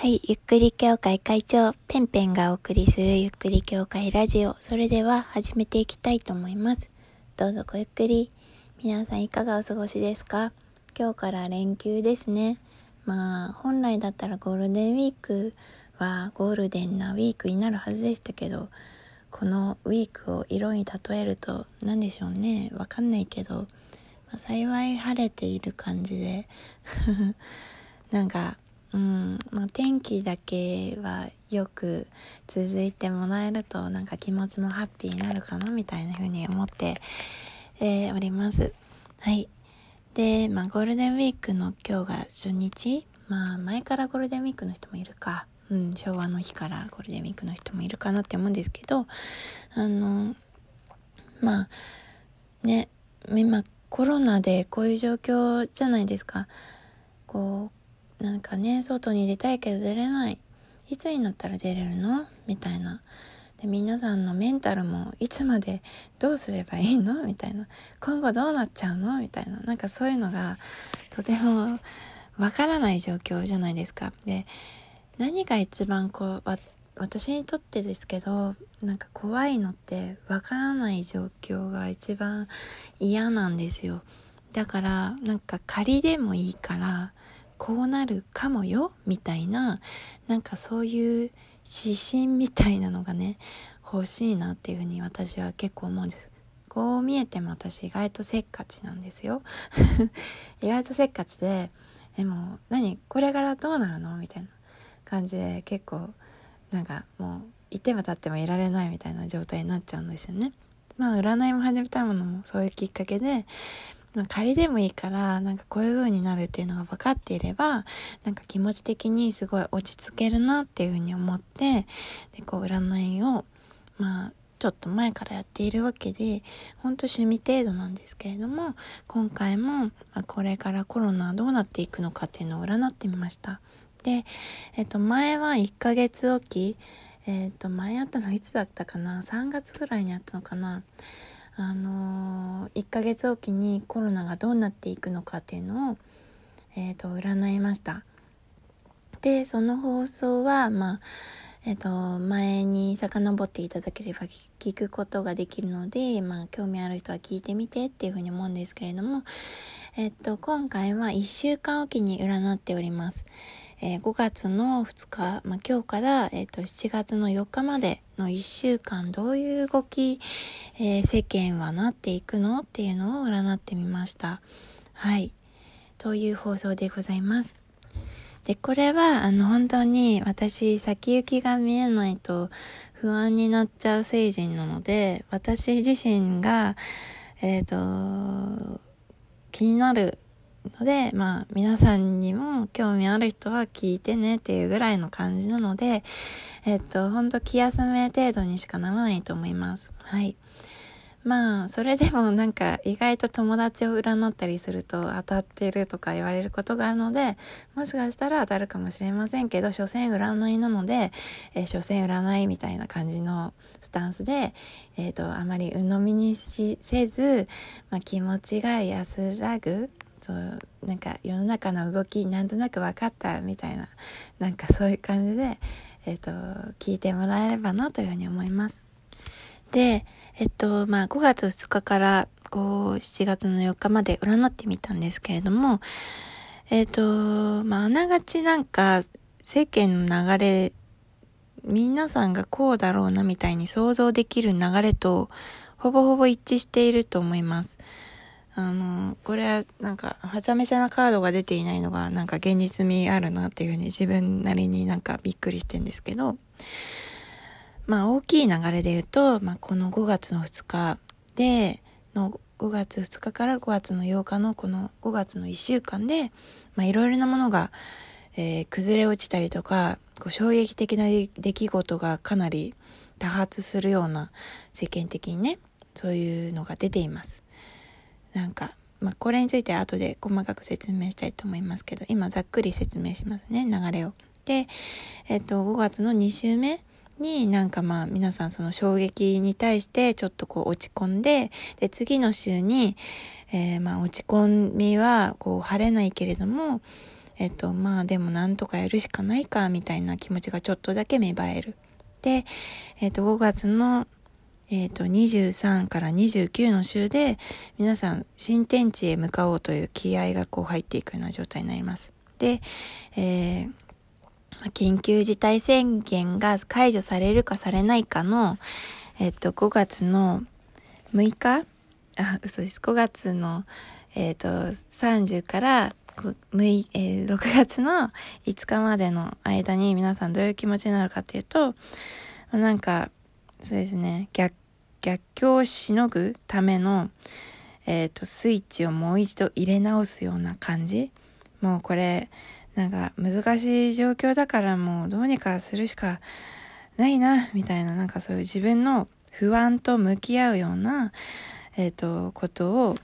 はい、ゆっくり協会会長、ペンペンがお送りするゆっくり協会ラジオ。それでは始めていきたいと思います。どうぞごゆっくり。皆さんいかがお過ごしですか？今日から連休ですね。まあ、本来だったらゴールデンウィークはゴールデンなウィークになるはずでしたけど、このウィークを色に例えると何でしょうね。わかんないけど、まあ、幸い晴れている感じで なんかうん、まあ、天気だけはよく続いてもらえるとなんか気持ちもハッピーになるかなみたいな風に思って、えー、おります。はい。で、まあゴールデンウィークの今日が初日。まあ前からゴールデンウィークの人もいるか。うん、昭和の日からゴールデンウィークの人もいるかなって思うんですけど、あの、まあ、ね、今コロナでこういう状況じゃないですか。こう、なんかね、外に出たいけど出れない。いつになったら出れるの？みたいな。で、皆さんのメンタルもいつまでどうすればいいの？みたいな。今後どうなっちゃうの？みたいな。なんかそういうのがとてもわからない状況じゃないですか。で、何が一番こう、私にとってですけど、なんか怖いのってわからない状況が一番嫌なんですよ。だから、なんか仮でもいいから、こうなるかもよみたいななんかそういう指針みたいなのがね欲しいなっていうふうに私は結構思うんです。こう見えても私意外とせっかちなんですよ。意外とせっかちででも何これからどうなるの？みたいな感じで結構なんかもういても立ってもいられないみたいな状態になっちゃうんですよね。まあ占いも始めたものもそういうきっかけで仮でもいいから、なんかこういう風になるっていうのが分かっていれば、なんか気持ち的にすごい落ち着けるなっていう風に思って、で、こう占いを、まあ、ちょっと前からやっているわけで、ほんと趣味程度なんですけれども、今回も、まあ、これからコロナどうなっていくのかっていうのを占ってみました。で、えっと、前は1ヶ月おき、えっと、前あったのいつだったかな ?3 月ぐらいにあったのかな？あのー、1ヶ月おきにコロナがどうなっていくのかっていうのを、え、ー、と、占いました。で、その放送は、まあ、えっ、ー、と、前に遡っていただければ聞くことができるので、まあ、興味ある人は聞いてみてっていうふうに思うんですけれども、えっと、今回は1週間おきに占っております。えー、5月の2日、まあ、今日から、え、ー、と、7月の4日までの1週間、どういう動き、えー、世間はなっていくのっていうのを占ってみました。はい。という放送でございます。で、これは、あの、本当に私、先行きが見えないと不安になっちゃう成人なので、私自身が、えっ、と、気になるので、まあ、皆さんにも興味ある人は聞いてねっていうぐらいの感じなので、えっと、ほんと気休め程度にしかならないと思います。はい。まあ、それでも なんか意外と友達を占ったりすると当たってるとか言われることがあるので、もしかしたら当たるかもしれませんけど、所詮占いなので、えー、所詮占いみたいな感じのスタンスで、えっ、ー、と、あまり鵜呑みにしせず、まあ、気持ちが安らぐそうなんか世の中の動きなんとなく分かったみたいななんかそういう感じで、え、ー、と聞いてもらえればなというふうに思います。で、えっと、まあ、5月2日からこう7月の4日まで占ってみたんですけれども、えっと、まあ、あながちなんか世間の流れ、皆さんがこうだろうなみたいに想像できる流れとほぼほぼ一致していると思います。あの、これはなんか、はちゃめちゃなカードが出ていないのが、なんか現実味あるなっていうふうに自分なりになんかびっくりしてんですけど、まあ大きい流れで言うと、まあこの5月の2日で、の5月2日から5月の8日のこの5月の1週間で、まあいろいろなものが、えー、崩れ落ちたりとか、こう衝撃的な出来事がかなり多発するような世間的にね、そういうのが出ています。なんか、まあ、これについて後で細かく説明したいと思いますけど、今ざっくり説明しますね、流れを。で、えっと、5月の2週目になんかまあ皆さんその衝撃に対してちょっとこう落ち込んで、で、次の週に、えー、まあ落ち込みはこう晴れないけれども、えっと、まあでもなんとかやるしかないか、みたいな気持ちがちょっとだけ芽生える。で、えっと、5月の、えっと、23から29の週で、皆さん、新天地へ向かおうという気合がこう入っていくような状態になります。で、えー、緊急事態宣言が解除されるかされないかの、えっと、5月の6日あ、嘘です。5月の、えっ、と、30から6、えー、6月の5日までの間に皆さんどういう気持ちになるかっていうと、なんか、そうですね、逆、逆境をしのぐための、え、ー、と、スイッチをもう一度入れ直すような感じ。もうこれ、なんか難しい状況だからもうどうにかするしかないな、みたいな、なんかそういう自分の不安と向き合うような、え、ー、と、ことを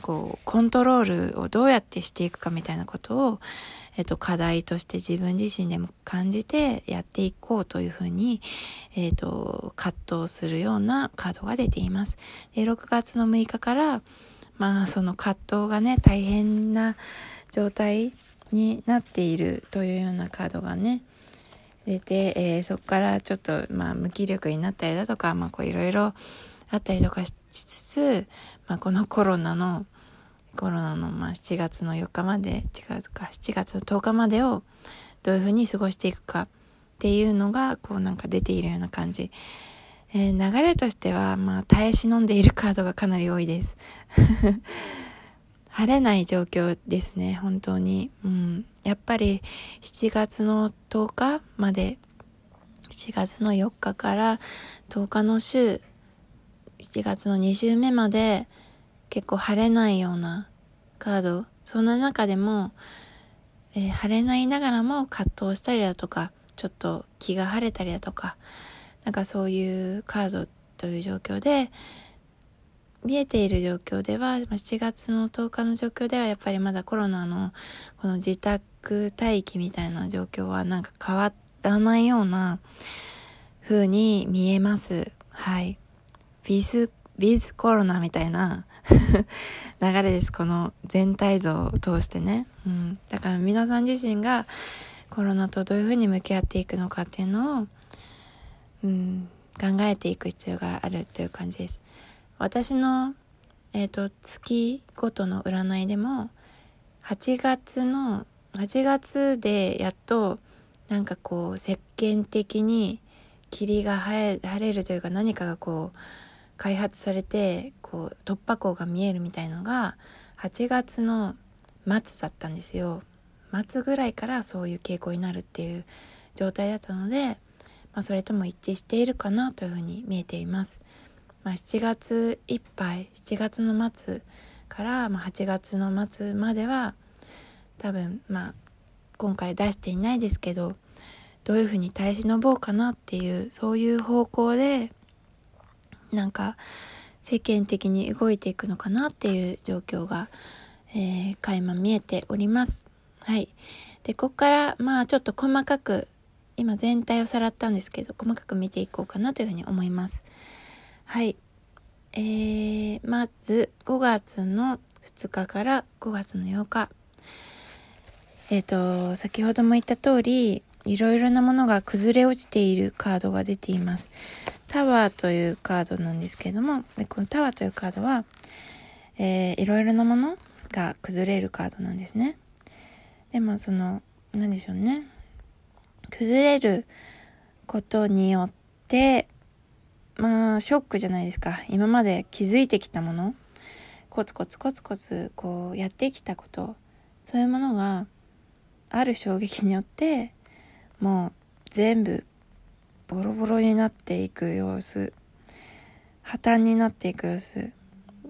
こうコントロールをどうやってしていくかみたいなことを、えっと、課題として自分自身でも感じてやっていこうというふうに、えっと、葛藤するようなカードが出ています。で、6月の6日から、まあ、その葛藤がね、大変な状態になっているというようなカードがね、出て、えー、そこからちょっと、まあ、無気力になったりだとか、まあ、こういろいろあったりとかしつつ、まあ、このコロナのコロナのまあ7月の4日まで違うか7月の10日までをどういうふうに過ごしていくかっていうのがこうなんか出ているような感じ、えー、流れとしてはまあ耐え忍んでいるカードがかなり多いです。晴れない状況ですね本当に、うん、やっぱり7月の10日まで7月の4日から10日の週7月の2週目まで結構晴れないようなカードそんな中でも、えー、晴れないながらも葛藤したりだとかちょっと気が晴れたりだとかなんかそういうカードという状況で見えている状況では7月の10日の状況ではやっぱりまだコロナのこの自宅待機みたいな状況はなんか変わらないような風に見えます。はい。ビズ、ビズコロナみたいな 流れです。この全体像を通してね。うん。だから皆さん自身がコロナとどういうふうに向き合っていくのかっていうのを、うん、考えていく必要があるという感じです。私の、えっ、ー、と、月ごとの占いでも、8月の、8月でやっと、なんかこう、世間的に霧が晴れるというか何かがこう、開発されてこう突破口が見えるみたいのが8月の末だったんですよ。末ぐらいからそういう傾向になるっていう状態だったので、まあ、それとも一致しているかなというふうに見えています、まあ、7月いっぱい7月の末からま8月の末までは多分まあ今回出していないですけどどういうふうに耐え忍ぼうかなっていうそういう方向でなんか世間的に動いていくのかなっていう状況が、えー、垣間見えております。はい。で、ここからまあちょっと細かく今全体をさらったんですけど細かく見ていこうかなというふうに思います。はい。えー、まず5月の2日から5月の8日。えっ、ー、と、先ほども言った通り、いろいろなものが崩れ落ちているカードが出ています。タワーというカードなんですけれども、このタワーというカードは、えー、いろいろなものが崩れるカードなんですね。でもその、何でしょうね。崩れることによって、まあ、ショックじゃないですか。今まで気づいてきたもの、コツコツコツコツ、こう、やってきたこと、そういうものが、ある衝撃によって、もう全部ボロボロになっていく様子破綻になっていく様子。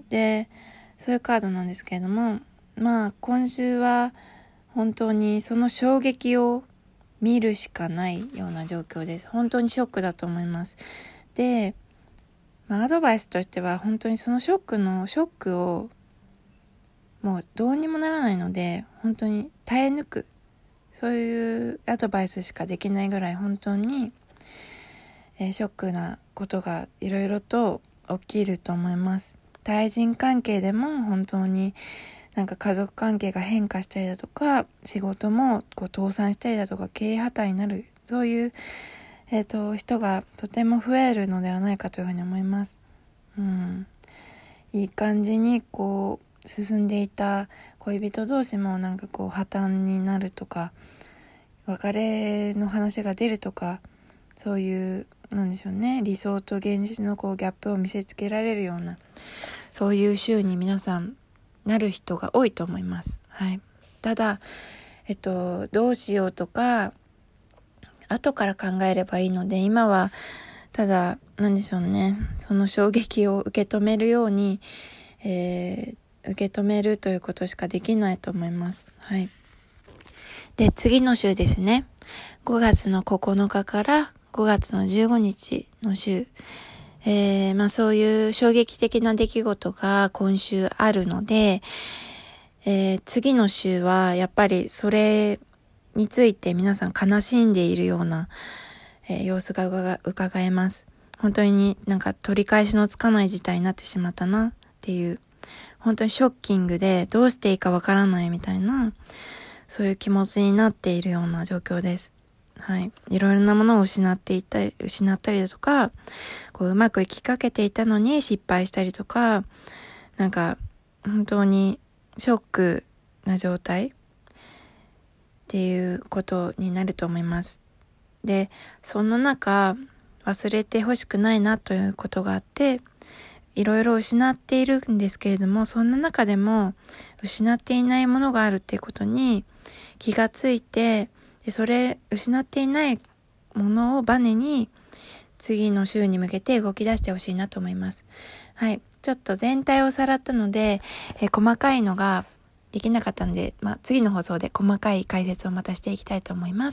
でそういうカードなんですけれどもまあ今週は本当にその衝撃を見るしかないような状況です。本当にショックだと思います。で、まあ、アドバイスとしては本当にそのショックのショックをもうどうにもならないので本当に耐え抜く。そういうアドバイスしかできないぐらい本当に、えー、ショックなことがいろいろと起きると思います。対人関係でも本当になんか家族関係が変化したりだとか、仕事もこう倒産したりだとか、経営破綻になる、そういう、えっ、ー、と、人がとても増えるのではないかというふうに思います。うん。いい感じにこう、進んでいた恋人同士もなんかこう破綻になるとか、別れの話が出るとか、そういうなんでしょうね理想と現実のこうギャップを見せつけられるようなそういう週に皆さんなる人が多いと思います。はい、ただ、えっと、どうしようとか後から考えればいいので今はただ何でしょうねその衝撃を受け止めるように、えー、受け止めるということしかできないと思います。はい。で、次の週ですね。5月の9日から5月の15日の週、えー、まあそういう衝撃的な出来事が今週あるので、えー、次の週はやっぱりそれについて皆さん悲しんでいるような、えー、様子が伺えます。本当になんか取り返しのつかない事態になってしまったなっていう、本当にショッキングでどうしていいかわからないみたいな、そういう気持ちになっているような状況です。はい。いろいろなものを失っていたり、失ったりだとか、こう、うまくいきかけていたのに失敗したりとか、なんか、本当にショックな状態っていうことになると思います。で、そんな中、忘れてほしくないなということがあって、いろいろ失っているんですけれども、そんな中でも失っていないものがあるっていうことに気がついて、でそれ失っていないものをバネに次の週に向けて動き出してほしいなと思います。はい。ちょっと全体をさらったので、え細かいのができなかったんで、まあ、次の放送で細かい解説をまたしていきたいと思います。